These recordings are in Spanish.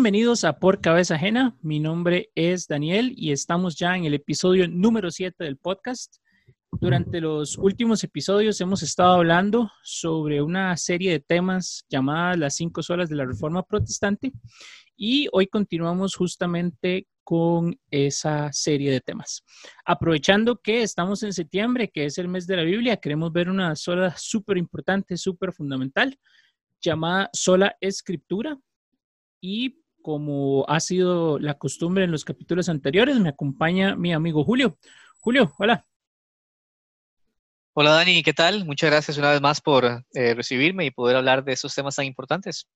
Bienvenidos a Por Cabeza Ajena. Mi nombre es Daniel y estamos ya en el episodio número 7 del podcast. Durante los últimos episodios hemos estado hablando sobre una serie de temas llamadas las cinco solas de la Reforma Protestante y hoy continuamos justamente con esa serie de temas. Aprovechando que estamos en septiembre, que es el mes de la Biblia, queremos ver una sola súper importante, súper fundamental, llamada sola escritura. Y como ha sido la costumbre en los capítulos anteriores, me acompaña mi amigo Julio. Julio, hola. Hola Dani, ¿qué tal? Muchas gracias una vez más por eh, recibirme y poder hablar de esos temas tan importantes.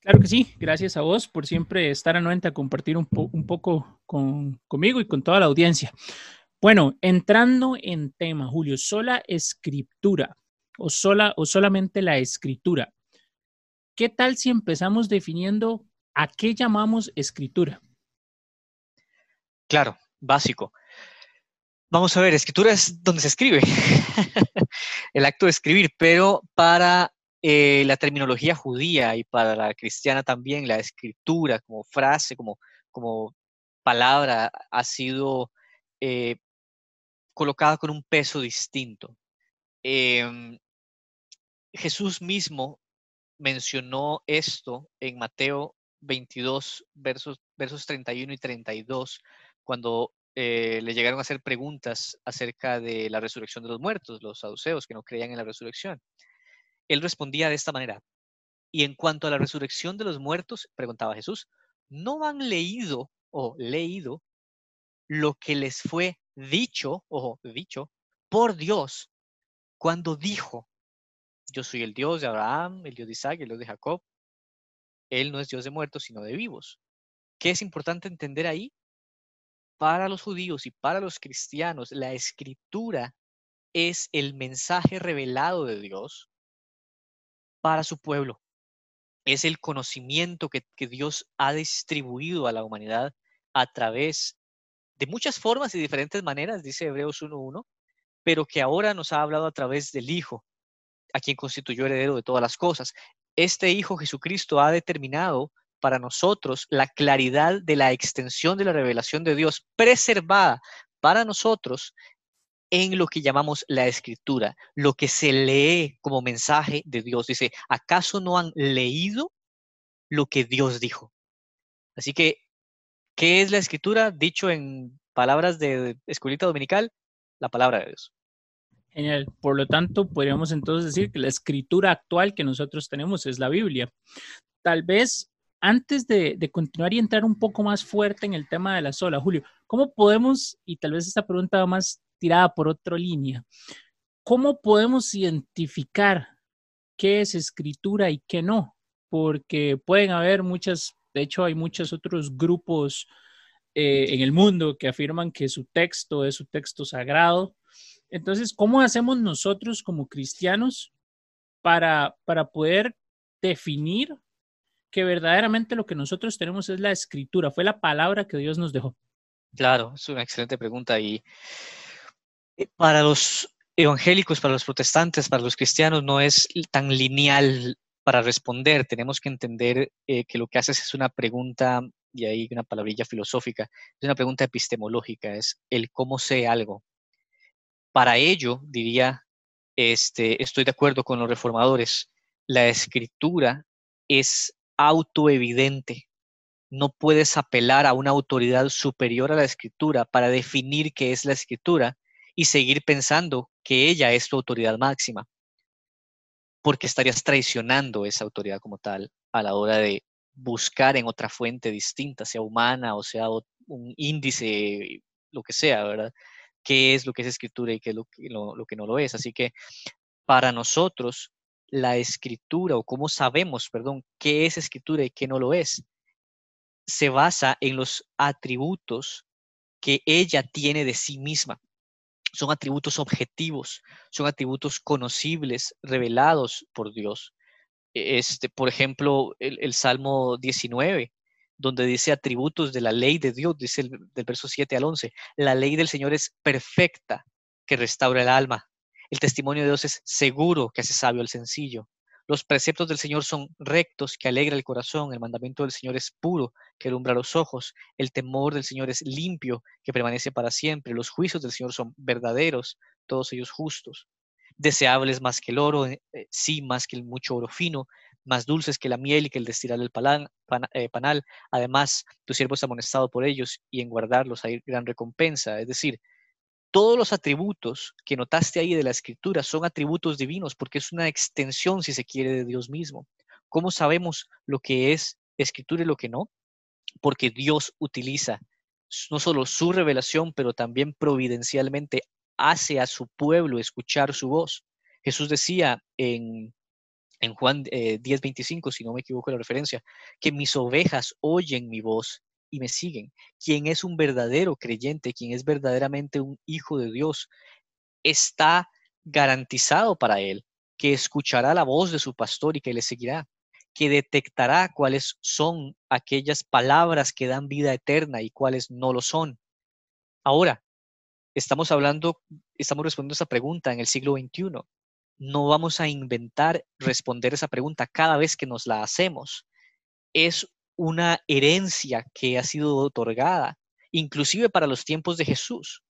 Claro que sí, gracias a vos por siempre estar anuente a compartir un, un poco con, conmigo y con toda la audiencia. Bueno, entrando en tema, Julio, sola escritura o, sola, o solamente la escritura. ¿Qué tal si empezamos definiendo a qué llamamos escritura? Claro, básico. Vamos a ver, escritura es donde se escribe, el acto de escribir, pero para eh, la terminología judía y para la cristiana también, la escritura como frase, como, como palabra, ha sido eh, colocada con un peso distinto. Em, Jesús mismo mencionó esto en Mateo 22, versos, versos 31 y 32, cuando eh, le llegaron a hacer preguntas acerca de la resurrección de los muertos, los saduceos que no creían en la resurrección. Él respondía de esta manera, y en cuanto a la resurrección de los muertos, preguntaba Jesús, ¿no han leído o leído lo que les fue dicho, o dicho, por Dios cuando dijo, yo soy el Dios de Abraham, el Dios de Isaac, el Dios de Jacob? Él no es Dios de muertos, sino de vivos. ¿Qué es importante entender ahí? para los judíos y para los cristianos, la escritura es el mensaje revelado de Dios para su pueblo. Es el conocimiento que, Dios ha distribuido a la humanidad a través de muchas formas y diferentes maneras, dice Hebreos 1.1, pero que ahora nos ha hablado a través del Hijo, a quien constituyó heredero de todas las cosas. Este Hijo Jesucristo ha determinado para nosotros la claridad de la extensión de la revelación de Dios preservada para nosotros en lo que llamamos la escritura, lo que se lee como mensaje de Dios. Dice, ¿acaso no han leído lo que Dios dijo? Así que, ¿qué es la escritura? Dicho en palabras de escuelita dominical, la palabra de Dios. Genial. Por lo tanto, podríamos entonces decir que la escritura actual que nosotros tenemos es la Biblia. Tal vez antes de, continuar y entrar un poco más fuerte en el tema de la sola, Julio, ¿cómo podemos, y tal vez esta pregunta va más tirada por otra línea, ¿cómo podemos identificar qué es escritura y qué no? Porque pueden haber muchas, de hecho hay muchos otros grupos eh, en el mundo que afirman que su texto es su texto sagrado. Entonces, ¿cómo hacemos nosotros como cristianos para, para poder definir que verdaderamente lo que nosotros tenemos es la escritura, fue la palabra que Dios nos dejó? Claro, es una excelente pregunta y eh, para los evangélicos, para los protestantes, para los cristianos no es tan lineal para responder. Tenemos que entender eh, que lo que haces es una pregunta, y ahí una palabrilla filosófica, es una pregunta epistemológica, es el cómo sé algo. Para ello, diría, este, estoy de acuerdo con los reformadores, la escritura es autoevidente. No puedes apelar a una autoridad superior a la escritura para definir qué es la escritura y seguir pensando que ella es tu autoridad máxima, porque estarías traicionando esa autoridad como tal a la hora de buscar en otra fuente distinta, sea humana o sea un índice, lo que sea, ¿verdad? ¿Qué es lo que es escritura y qué es lo que, no lo es? Así que para nosotros la escritura o cómo sabemos, perdón, qué es escritura y qué no lo es, se basa en los atributos que ella tiene de sí misma. Son atributos objetivos, son atributos conocibles, revelados por Dios. E, este, por ejemplo, el, Salmo 19, donde dice atributos de la ley de Dios, dice el, del verso 7 al 11, la ley del Señor es perfecta, que restaura el alma. El testimonio de Dios es seguro que hace sabio al sencillo. Los preceptos del Señor son rectos, que alegra el corazón. El mandamiento del Señor es puro, que alumbra los ojos. El temor del Señor es limpio, que permanece para siempre. Los juicios del Señor son verdaderos, todos ellos justos. Deseables más que el oro, eh, sí, más que el mucho oro fino, más dulces que la miel y que el destilar del eh, panal. Además, tu siervo es amonestado por ellos y en guardarlos hay gran recompensa. Es decir, todos los atributos que notaste ahí de la escritura son atributos divinos porque es una extensión, si se quiere, de Dios mismo. ¿Cómo sabemos lo que es escritura y lo que no? Porque Dios utiliza no solo su revelación, pero también providencialmente hace a su pueblo escuchar su voz. Jesús decía en, en Juan 10:25, eh, si no me equivoco la referencia, que mis ovejas oyen mi voz y me siguen. Quien es un verdadero creyente, quien es verdaderamente un hijo de Dios, está garantizado para él que escuchará la voz de su pastor y que le seguirá, que detectará cuáles son aquellas palabras que dan vida eterna y cuáles no lo son. Ahora, estamos hablando, estamos respondiendo esa pregunta en el siglo XXI. No vamos a inventar responder esa pregunta cada vez que nos la hacemos. Es una herencia que ha sido otorgada, inclusive para los tiempos de Jesús.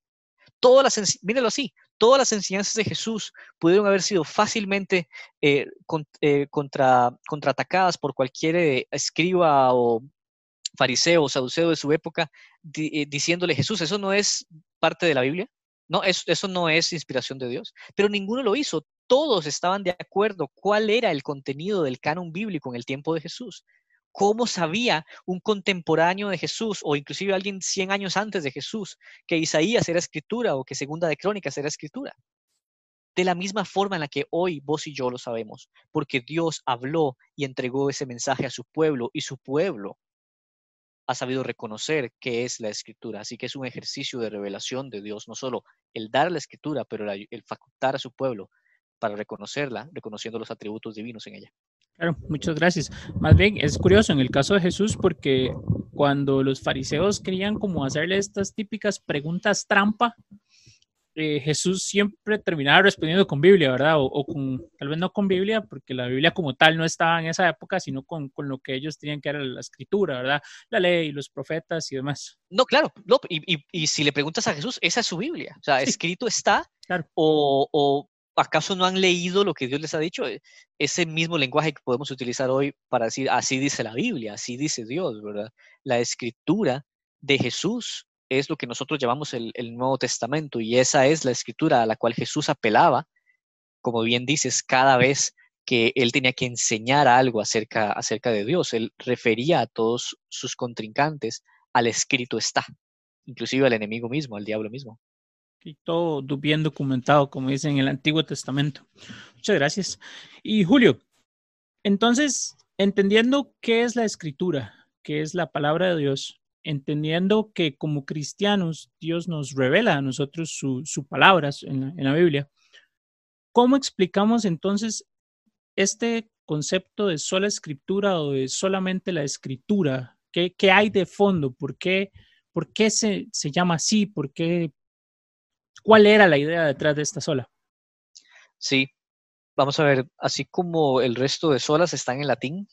Todas las, míralo así, todas las enseñanzas de Jesús pudieron haber sido fácilmente eh, eh, contra, contraatacadas por cualquier eh, escriba o fariseo o saduceo de su época, diciéndole, Jesús, eso no es parte de la Biblia, no, eso, eso no es inspiración de Dios, pero ninguno lo hizo, todos estaban de acuerdo cuál era el contenido del canon bíblico en el tiempo de Jesús. ¿Cómo sabía un contemporáneo de Jesús o inclusive alguien 100 años antes de Jesús que Isaías era escritura o que Segunda de Crónicas era escritura? De la misma forma en la que hoy vos y yo lo sabemos, porque Dios habló y entregó ese mensaje a su pueblo y su pueblo ha sabido reconocer qué es la escritura. Así que es un ejercicio de revelación de Dios, no solo el dar la escritura, pero el facultar a su pueblo para reconocerla, reconociendo los atributos divinos en ella. Claro, muchas gracias. Más bien, es curioso en el caso de Jesús porque cuando los fariseos querían como hacerle estas típicas preguntas trampa, eh, Jesús siempre terminaba respondiendo con Biblia, ¿verdad? O, con, tal vez no con Biblia, porque la Biblia como tal no estaba en esa época, sino con, con lo que ellos tenían que era la escritura, ¿verdad? La ley, los profetas y demás. No, claro, no, y, y, y, si le preguntas a Jesús, esa es su Biblia, o sea, escrito está, claro. o, o ¿acaso no han leído lo que Dios les ha dicho? E, ese mismo lenguaje que podemos utilizar hoy para decir, así dice la Biblia, así dice Dios, ¿verdad? La escritura de Jesús es lo que nosotros llamamos el, Nuevo Testamento y esa es la escritura a la cual Jesús apelaba, como bien dices, cada vez que él tenía que enseñar algo acerca, acerca de Dios. Él refería a todos sus contrincantes al escrito está, inclusive al enemigo mismo, al diablo mismo y todo bien documentado, como dice en el Antiguo Testamento. Muchas gracias. Y Julio, entonces, entendiendo qué es la escritura, qué es la palabra de Dios, entendiendo que como cristianos Dios nos revela a nosotros sus su palabras en la, en la Biblia, ¿cómo explicamos entonces este concepto de sola escritura o de solamente la escritura? ¿Qué, qué hay de fondo? ¿Por qué, por qué se, se, llama así? ¿Por qué, ¿Cuál era la idea detrás de esta sola? Sí, vamos a ver, así como el resto de solas están en latín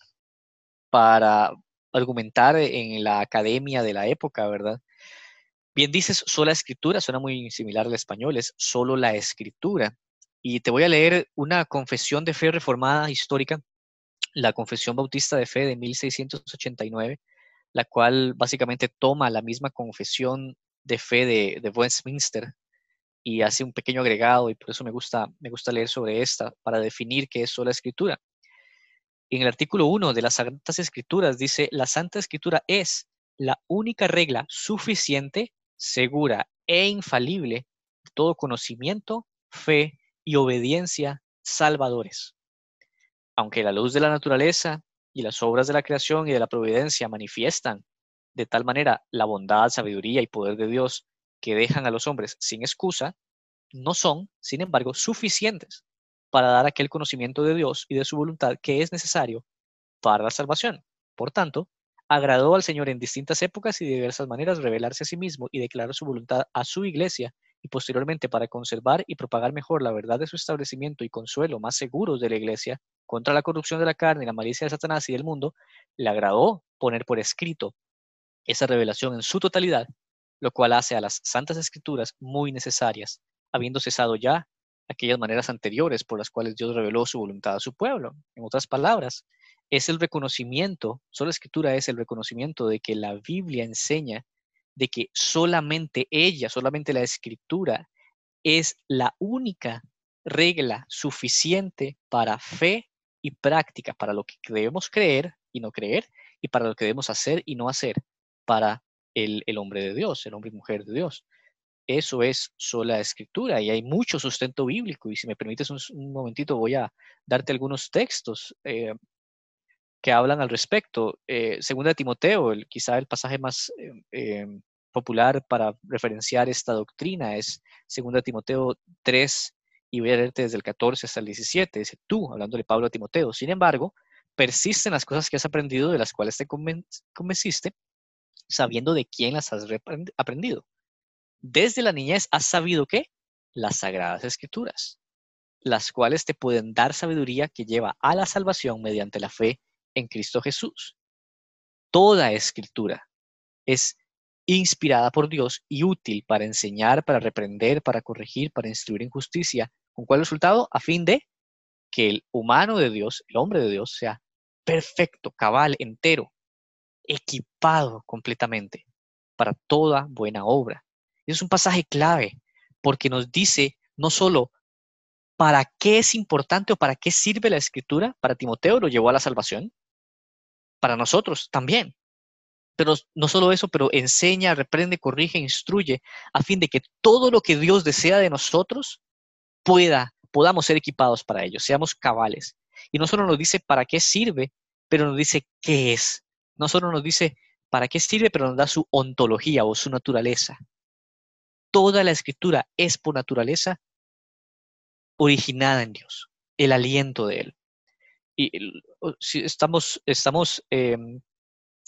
para argumentar en la academia de la época, ¿verdad? Bien dices, sola escritura, suena muy similar al español, es solo la escritura. Y te voy a leer una confesión de fe reformada histórica, la Confesión Bautista de Fe de 1689, la cual básicamente toma la misma confesión de fe de, de Westminster y hace un pequeño agregado y por eso me gusta, me gusta leer sobre esta para definir qué es sola escritura. En el artículo 1 de las Santas Escrituras dice, la Santa Escritura es la única regla suficiente, segura e infalible de todo conocimiento, fe y obediencia salvadores. Aunque la luz de la naturaleza y las obras de la creación y de la providencia manifiestan de tal manera la bondad, sabiduría y poder de Dios que dejan a los hombres sin excusa no son, sin embargo, suficientes para dar aquel conocimiento de Dios y de su voluntad que es necesario para la salvación. Por tanto, agradó al Señor en distintas épocas y de diversas maneras revelarse a sí mismo y declarar su voluntad a su iglesia y posteriormente para conservar y propagar mejor la verdad de su establecimiento y consuelo más seguros de la Iglesia contra la corrupción de la carne y la malicia de Satanás y del mundo, le agradó poner por escrito esa revelación en su totalidad, lo cual hace a las Santas Escrituras muy necesarias, habiendo cesado ya aquellas maneras anteriores por las cuales Dios reveló su voluntad a su pueblo. En otras palabras, es el reconocimiento, solo la escritura es el reconocimiento de que la Biblia enseña de que solamente ella, solamente la escritura es la única regla suficiente para fe y práctica, para lo que debemos creer y no creer, y para lo que debemos hacer y no hacer para el, hombre de Dios, el hombre y mujer de Dios. Eso es sola escritura y hay mucho sustento bíblico. Y si me permites un, momentito, voy a darte algunos textos eh, que hablan al respecto. Eh, segunda Timoteo, el, quizá el pasaje más eh, em, popular para referenciar esta doctrina es segunda Timoteo 3, y voy a leerte desde el 14 hasta el 17. Dice, tú, hablándole Pablo a Timoteo, sin embargo, persisten las cosas que has aprendido, de las cuales te convenciste, sabiendo de quién las has aprendido. Desde la niñez has sabido que las sagradas escrituras, las cuales te pueden dar sabiduría que lleva a la salvación mediante la fe en Cristo Jesús. Toda escritura es inspirada por Dios y útil para enseñar, para reprender, para corregir, para instruir en justicia. ¿Con cuál resultado? A fin de que el humano de Dios, el hombre de Dios, sea perfecto, cabal, entero, equipado completamente para toda buena obra. Y es un pasaje clave porque nos dice no solo para qué es importante o para qué sirve la escritura, para Timoteo lo llevó a la salvación, para nosotros también. Pero no solo eso, pero enseña, reprende, corrige, instruye, a fin de que todo lo que Dios desea de nosotros pueda, podamos ser equipados para ello, seamos cabales. Y no solo nos dice para qué sirve, pero nos dice qué es. No solo nos dice para qué sirve, pero nos da su ontología o su naturaleza. Toda la escritura es por naturaleza originada en Dios, el aliento de Él y si estamos, estamos em,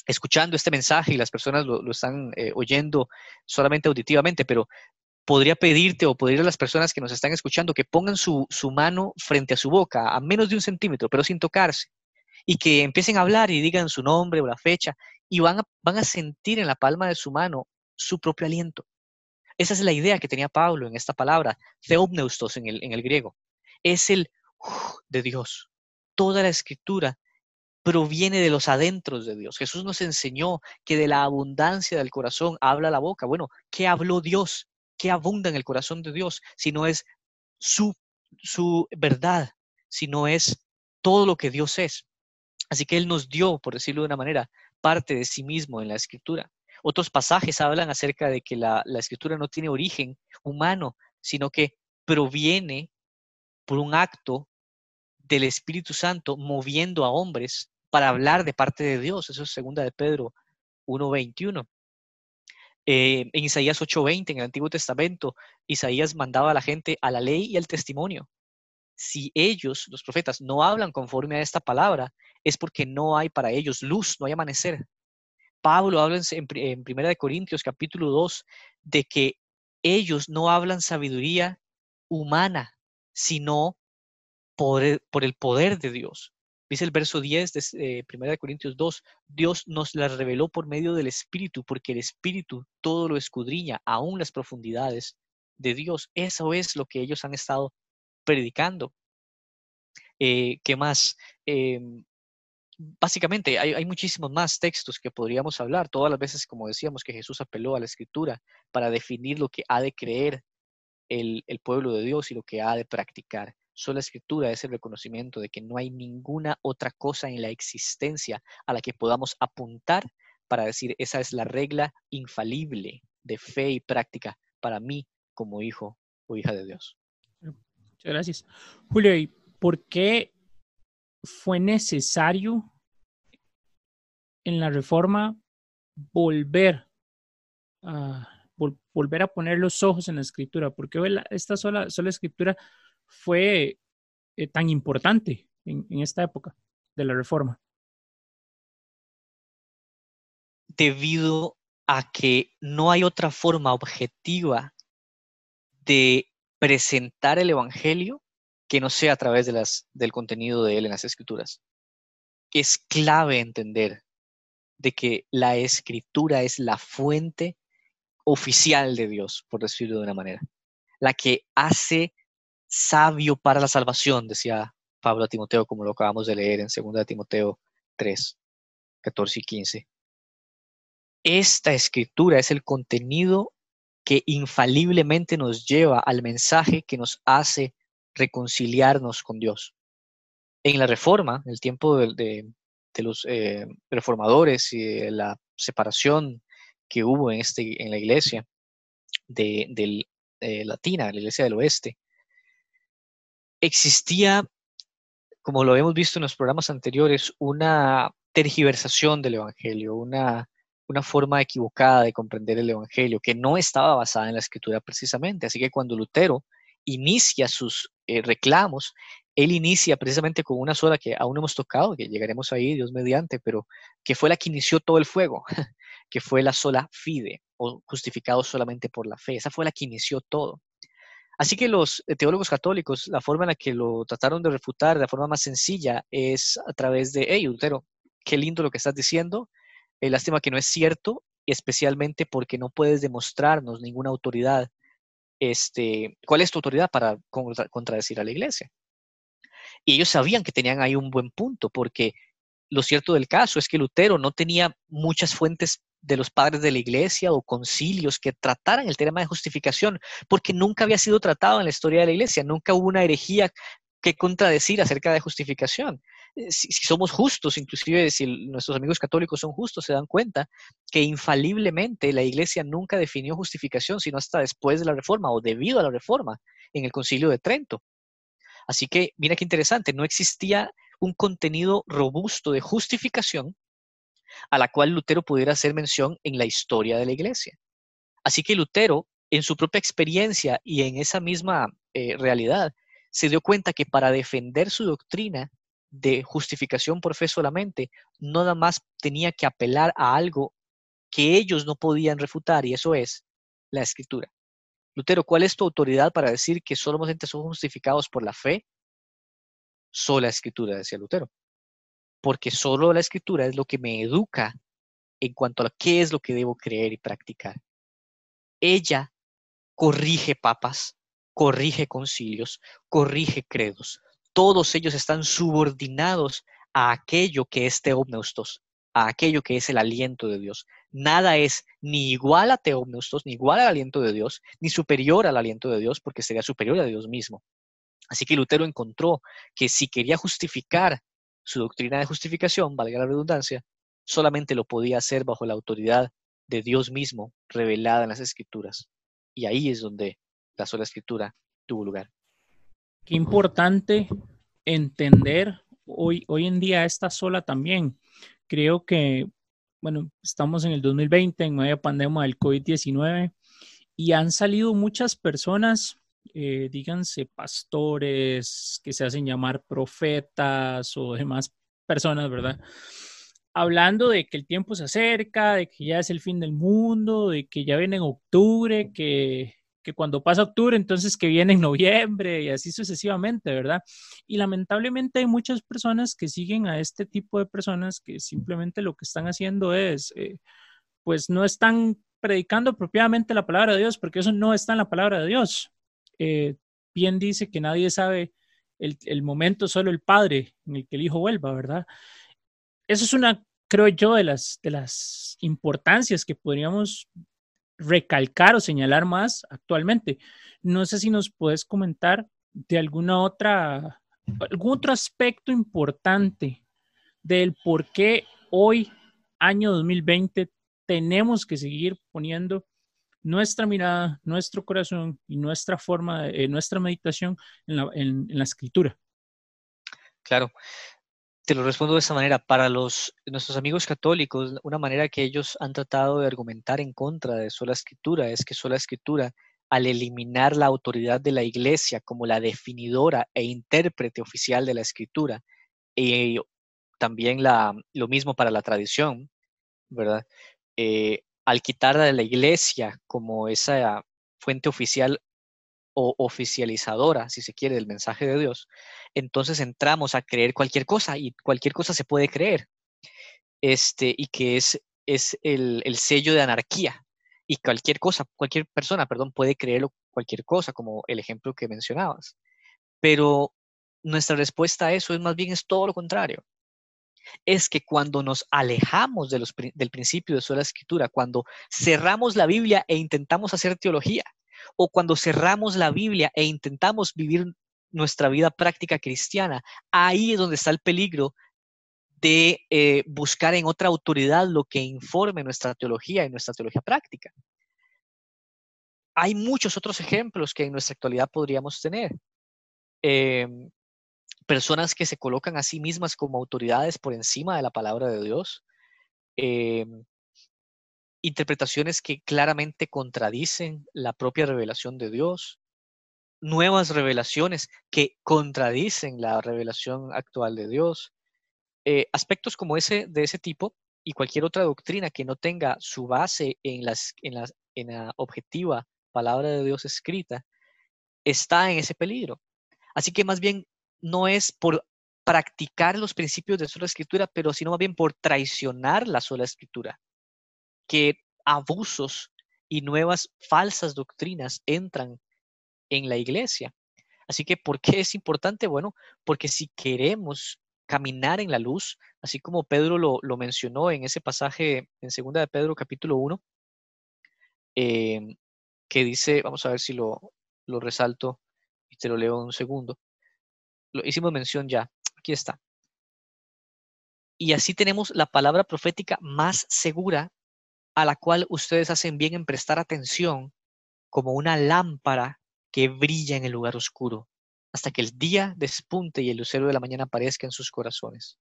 escuchando este mensaje y las personas lo, están eh, oyendo solamente auditivamente, pero podría pedirte o pedirle a las personas que nos están escuchando que pongan su, su, mano frente a su boca, a menos de un centímetro, pero sin tocarse, y que empiecen a hablar y digan su nombre o la fecha, y van a, van a sentir en la palma de su mano su propio aliento. Esa es la idea que tenía Pablo en esta palabra, theopneustos en el, en el griego. Es el de Dios toda la escritura proviene de los adentros de Dios. Jesús nos enseñó que de la abundancia del corazón habla la boca. Bueno, ¿qué habló Dios? ¿Qué abunda en el corazón de Dios si no es su, su verdad, si no es todo lo que Dios es? Así que Él nos dio, por decirlo de una manera, parte de sí mismo en la escritura. Otros pasajes hablan acerca de que la, escritura no tiene origen humano, sino que proviene por un acto del Espíritu Santo moviendo a hombres para hablar de parte de Dios. Eso es segunda de Pedro 1.21. Eh, en Isaías 8:20, en el Antiguo Testamento, Isaías mandaba a la gente a la ley y al testimonio. Si ellos, los profetas, no hablan conforme a esta palabra, es porque no hay para ellos luz, no hay amanecer. Pablo habla en, en 1 Corintios capítulo 2 de que ellos no hablan sabiduría humana, sino por el, poder de Dios. Dice el verso 10 de 1 eh, Corintios 2, Dios nos la reveló por medio del Espíritu, porque el Espíritu todo lo escudriña, aún las profundidades de Dios. Eso es lo que ellos han estado predicando. Eh, ¿Qué más? Em, básicamente hay, muchísimos más textos que podríamos hablar, todas las veces, como decíamos, que Jesús apeló a la escritura para definir lo que ha de creer el, el pueblo de Dios y lo que ha de practicar. Sola escritura es el reconocimiento de que no hay ninguna otra cosa en la existencia a la que podamos apuntar para decir esa es la regla infalible de fe y práctica para mí como hijo o hija de Dios. Muchas gracias. Julio, ¿y por qué fue necesario en la reforma volver a, volver a poner los ojos en la escritura? ¿Por qué esta sola, sola escritura fue eh, tan importante en, esta época de la reforma? Debido a que no hay otra forma objetiva de presentar el Evangelio que no sea a través de las, del contenido de él en las escrituras. Es clave entender de que la escritura es la fuente oficial de Dios, por decirlo de una manera, la que hace sabio para la salvación, decía Pablo a Timoteo, como lo acabamos de leer en 2 Timoteo 3, 14 y 15. Esta escritura es el contenido que infaliblemente nos lleva al mensaje que nos hace reconciliarnos con Dios. En la reforma, en el tiempo de, los eh, reformadores y la separación que hubo en, este, en la iglesia de, eh, latina, la iglesia del oeste, existía, como lo hemos visto en los programas anteriores, una tergiversación del Evangelio, una, una forma equivocada de comprender el Evangelio, que no estaba basada en la escritura precisamente. Así que cuando Lutero inicia sus eh, reclamos, él inicia precisamente con una sola que aún no hemos tocado, que llegaremos ahí, Dios mediante, pero que fue la que inició todo el fuego, que fue la sola fide, o justificado solamente por la fe. Esa fue la que inició todo. Así que los eh, teólogos católicos, la forma en la que lo trataron de refutar de la forma más sencilla es a través de, hey, Lutero, qué lindo lo que estás diciendo, eh, lástima que no es cierto, especialmente porque no puedes demostrarnos ninguna autoridad. Este, ¿Cuál es tu autoridad para contradecir a la iglesia? Y ellos sabían que tenían ahí un buen punto, porque lo cierto del caso es que Lutero no tenía muchas fuentes de los padres de la iglesia o concilios que trataran el tema de justificación, porque nunca había sido tratado en la historia de la iglesia, nunca hubo una herejía que contradecir acerca de justificación. Eh, si, somos justos, inclusive si nuestros amigos católicos son justos, se dan cuenta que infaliblemente la iglesia nunca definió justificación, sino hasta después de la reforma o debido a la reforma en el concilio de Trento. Así que mira qué interesante, no existía un contenido robusto de justificación a la cual Lutero pudiera hacer mención en la historia de la iglesia. Así que Lutero, en su propia experiencia y en esa misma eh, realidad, se dio cuenta que para defender su doctrina de justificación por fe solamente, nada más tenía que apelar a algo que ellos no podían refutar, y eso es la escritura. Lutero, ¿cuál es tu autoridad para decir que solamente somos justificados por la fe? Sola escritura, decía Lutero porque solo la escritura es lo que me educa en cuanto a qué es lo que debo creer y practicar. Ella corrige papas, corrige concilios, corrige credos. Todos ellos están subordinados a aquello que es teopneustos, a aquello que es el aliento de Dios. Nada es ni igual a teopneustos, ni igual al aliento de Dios, ni superior al aliento de Dios, porque sería superior a Dios mismo. Así que Lutero encontró que si quería justificar su doctrina de justificación, valga la redundancia, solamente lo podía hacer bajo la autoridad de Dios mismo revelada en las escrituras. Y ahí es donde la sola escritura tuvo lugar. Qué importante entender hoy, hoy en día esta sola también. Creo que, bueno, estamos en el 2020, en medio pandemia del COVID-19, y han salido muchas personas eh, díganse pastores que se hacen llamar profetas o demás personas, ¿verdad? Hablando de que el tiempo se acerca, de que ya es el fin del mundo, de que ya viene en octubre, que, que cuando pasa octubre, entonces que viene en noviembre y así sucesivamente, ¿verdad? Y lamentablemente hay muchas personas que siguen a este tipo de personas que simplemente lo que están haciendo es, eh, pues no están predicando propiamente la palabra de Dios, porque eso no está en la palabra de Dios. Eh, bien dice que nadie sabe el, momento, solo el Padre en el que el Hijo vuelva, ¿verdad? Eso es una, creo yo, de las, de las importancias que podríamos recalcar o señalar más actualmente. No sé si nos puedes comentar de alguna otra, algún otro aspecto importante del por qué hoy, año 2020, tenemos que seguir poniendo nuestra mirada, nuestro corazón y nuestra forma, de, eh, nuestra meditación en la, en, la, escritura. Claro, lo respondo de esta manera. Para los, nuestros amigos católicos, una manera que ellos han tratado de argumentar en contra de sola escritura es que sola escritura, al eliminar la autoridad de la iglesia como la definidora e intérprete oficial de la escritura, y también la, lo mismo para la tradición, ¿verdad? Eh, al quitarla de la iglesia como esa fuente oficial o oficializadora, si se quiere, del mensaje de Dios, entonces entramos a creer cualquier cosa y cualquier cosa se puede creer. Este, y que es, es el, el sello de anarquía. Y cualquier cosa, cualquier persona, perdón, puede creerlo cualquier cosa, como el ejemplo que mencionabas. Pero nuestra respuesta a eso es más bien es todo lo contrario. Es que cuando nos alejamos del principio de sola escritura, cuando cerramos la Biblia e intentamos hacer teología, o cuando cerramos la Biblia e intentamos vivir nuestra vida práctica cristiana, ahí es donde está el peligro de eh, buscar en otra autoridad lo que informe nuestra teología y nuestra teología práctica. Hay muchos otros ejemplos que en nuestra actualidad podríamos tener. Em, personas que se colocan a sí mismas como autoridades por encima de la palabra de Dios. Em, interpretaciones que claramente contradicen la propia revelación de Dios, nuevas revelaciones que contradicen la revelación actual de Dios. Eh, aspectos como ese de ese tipo y cualquier otra doctrina que no tenga su base en, las, en, las, en la objetiva palabra de Dios escrita, está en ese peligro. Así que más bien no es por practicar los principios de sola escritura, pero sino más bien por traicionar la sola escritura, que abusos y nuevas falsas doctrinas entran en la iglesia. Así que, ¿por qué es importante? Bueno, porque si queremos caminar en la luz, así como Pedro lo, mencionó en ese pasaje en segunda de Pedro capítulo 1, em, que dice, vamos a ver si lo, lo resalto y te lo leo un segundo. Lo hicimos mención ya, aquí está. Y así tenemos la palabra profética más segura a la cual ustedes hacen bien en prestar atención como una lámpara que brilla en el lugar oscuro, hasta que el día despunte y el lucero de la mañana aparezca en sus corazones.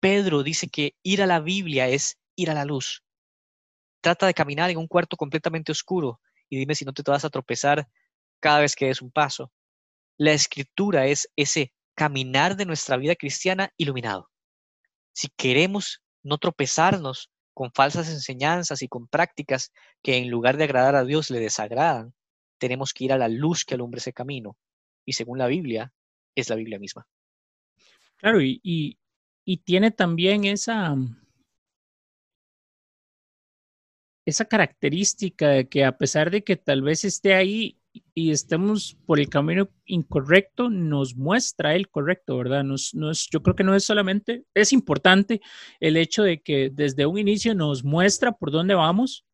Pedro dice que ir a la Biblia es ir a la luz. Trata de caminar en un cuarto completamente oscuro y dime si no te vas a tropezar cada vez que des un paso. La escritura es ese caminar de nuestra vida cristiana iluminado. Si queremos no tropezarnos con falsas enseñanzas y con prácticas que en lugar de agradar a Dios le desagradan, tenemos que ir a la luz que alumbre ese camino. Y según la Biblia, es la Biblia misma. Claro, y, y, tiene también esa, esa característica de que a pesar de que tal vez esté ahí y estemos por el camino incorrecto, nos muestra el correcto, ¿verdad? Nos, nos, yo creo que no es solamente, es importante el hecho de que desde un inicio nos muestra por dónde vamos,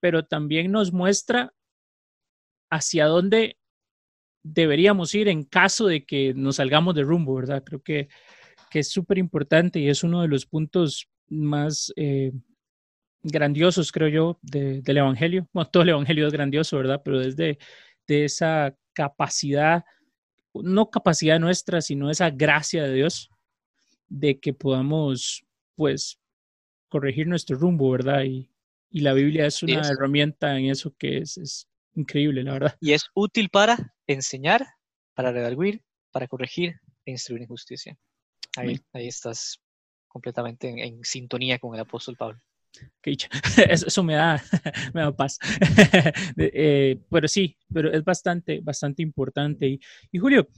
pero también nos muestra hacia dónde deberíamos ir en caso de que nos salgamos de rumbo, ¿verdad? Creo que, es súper importante y es uno de los puntos más eh, grandiosos, creo yo, del Evangelio. Bueno, todo el Evangelio es grandioso, ¿verdad? Pero desde de esa capacidad, no capacidad nuestra, sino esa gracia de Dios de que podamos, pues, corregir nuestro rumbo, ¿verdad? Y, la Biblia es una herramienta en eso que es increíble, la verdad. Y es útil para enseñar, para redarguir, para corregir e instruir en justicia. Ahí, ahí estás completamente en, sintonía con el apóstol Pablo. Eso, me da, me da paz. Eh, pero sí, pero es bastante, bastante importante. Y, y, Julio,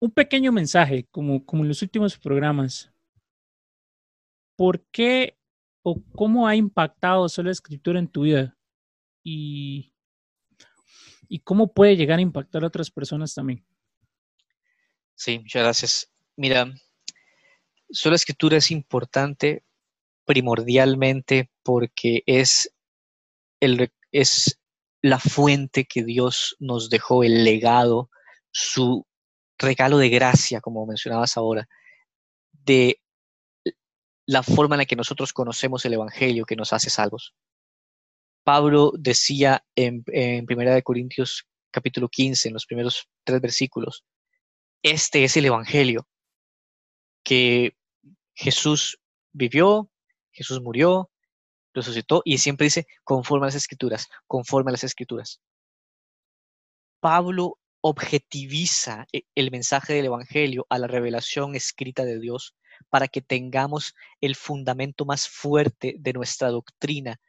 un pequeño mensaje, como, como en los últimos programas. ¿Por qué o cómo ha impactado solo escritura en tu vida y, y cómo puede llegar a impactar a otras personas también. Sí, muchas gracias. Mira, solo escritura es importante primordialmente porque es, el, es la fuente que Dios nos dejó, el legado, su regalo de gracia, como mencionabas ahora, de la forma en la que nosotros conocemos el Evangelio que nos hace salvos. Pablo decía en, en Primera de Corintios capítulo 15, en los primeros tres versículos, este es el Evangelio que Jesús vivió, Jesús murió, resucitó y siempre dice conforme a las escrituras, conforme a las escrituras. Pablo objetiviza e, el mensaje del Evangelio a la revelación escrita de Dios para que tengamos el fundamento más fuerte de nuestra doctrina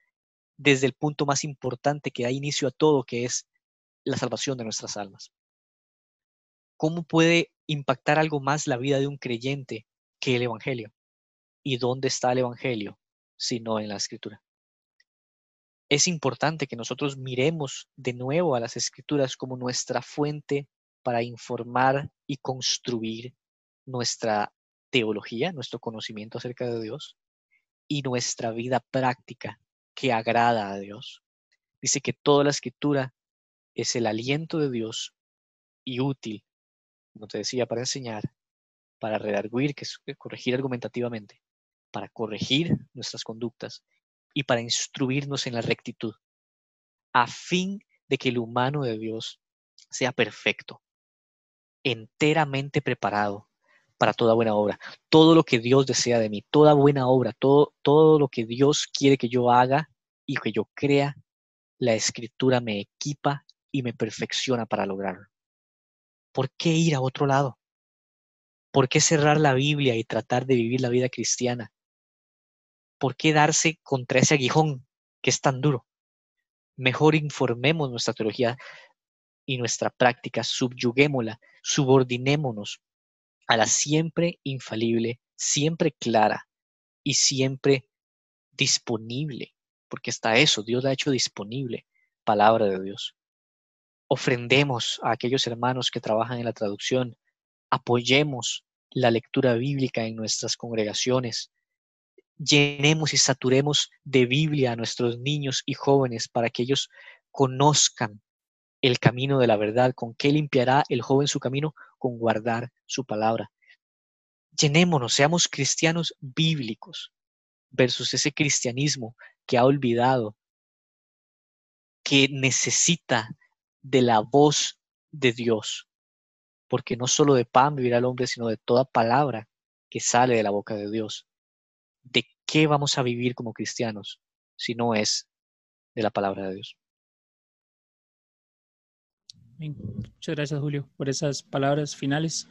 desde el punto más importante que da inicio a todo, que es la salvación de nuestras almas. ¿Cómo puede impactar algo más la vida de un creyente que el Evangelio? ¿Y dónde está el Evangelio si no en la Escritura? Es importante que nosotros miremos de nuevo a las Escrituras como nuestra fuente para informar y construir nuestra teología, nuestro conocimiento acerca de Dios y nuestra vida práctica que agrada a Dios. Dice que toda la escritura es el aliento de Dios y útil, como te decía, para enseñar, para redarguir, que es eh, corregir argumentativamente, para corregir nuestras conductas y para instruirnos en la rectitud, a fin de que el humano de Dios sea perfecto, enteramente preparado para toda buena obra. Todo lo que Dios desea de mí, toda buena obra, todo, todo lo que Dios quiere que yo haga y que yo crea, la escritura me equipa y me perfecciona para lograrlo. ¿Por qué ir a otro lado? ¿Por qué cerrar la Biblia y tratar de vivir la vida cristiana? ¿Por qué darse contra ese aguijón que es tan duro? Mejor informemos nuestra teología y nuestra práctica, subyuguémosla, subordinémonos a la siempre infalible, siempre clara y siempre disponible, porque está eso, Dios la ha hecho disponible, palabra de Dios. Ofrendemos a aquellos hermanos que trabajan en la traducción, apoyemos la lectura bíblica en nuestras congregaciones, llenemos y saturemos de Biblia a nuestros niños y jóvenes para que ellos conozcan el camino de la verdad. ¿Con qué limpiará el joven su camino? Con guardar su palabra. Llenémonos, seamos cristianos bíblicos versus ese cristianismo que ha olvidado, que necesita de la voz de Dios, porque no solo de pan vivirá el hombre, sino de toda palabra que sale de la boca de Dios. ¿De qué vamos a vivir como cristianos si no es de la palabra de Dios? Muchas gracias, Julio, por esas palabras finales.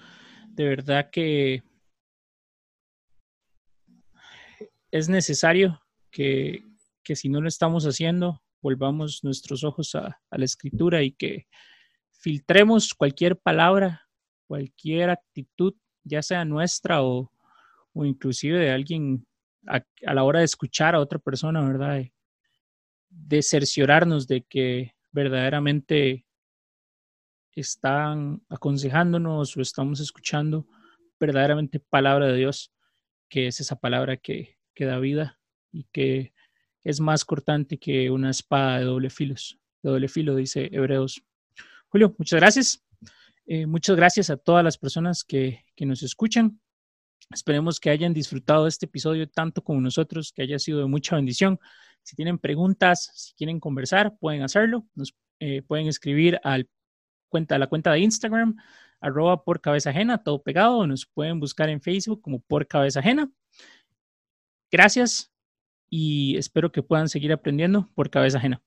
De verdad que es necesario que, si no lo estamos haciendo, volvamos nuestros ojos a, la escritura y que filtremos cualquier palabra, cualquier actitud, ya sea nuestra o, inclusive de alguien a, la hora de escuchar a otra persona, ¿verdad? de cerciorarnos de que verdaderamente están aconsejándonos o estamos escuchando verdaderamente palabra de Dios, que es esa palabra que, que da vida y que es más cortante que una espada de doble filo, de doble filo, dice Hebreos. Julio, muchas gracias. Eh, muchas gracias a todas las personas que, que nos escuchan. Esperemos que hayan disfrutado de este episodio tanto como nosotros, que haya sido de mucha bendición. Si tienen preguntas, si quieren conversar, pueden hacerlo. Nos eh, pueden escribir al cuenta, la cuenta de Instagram, arroba por cabeza ajena, todo pegado. Nos pueden buscar en Facebook como por cabeza ajena. Gracias y espero que puedan seguir aprendiendo por cabeza ajena.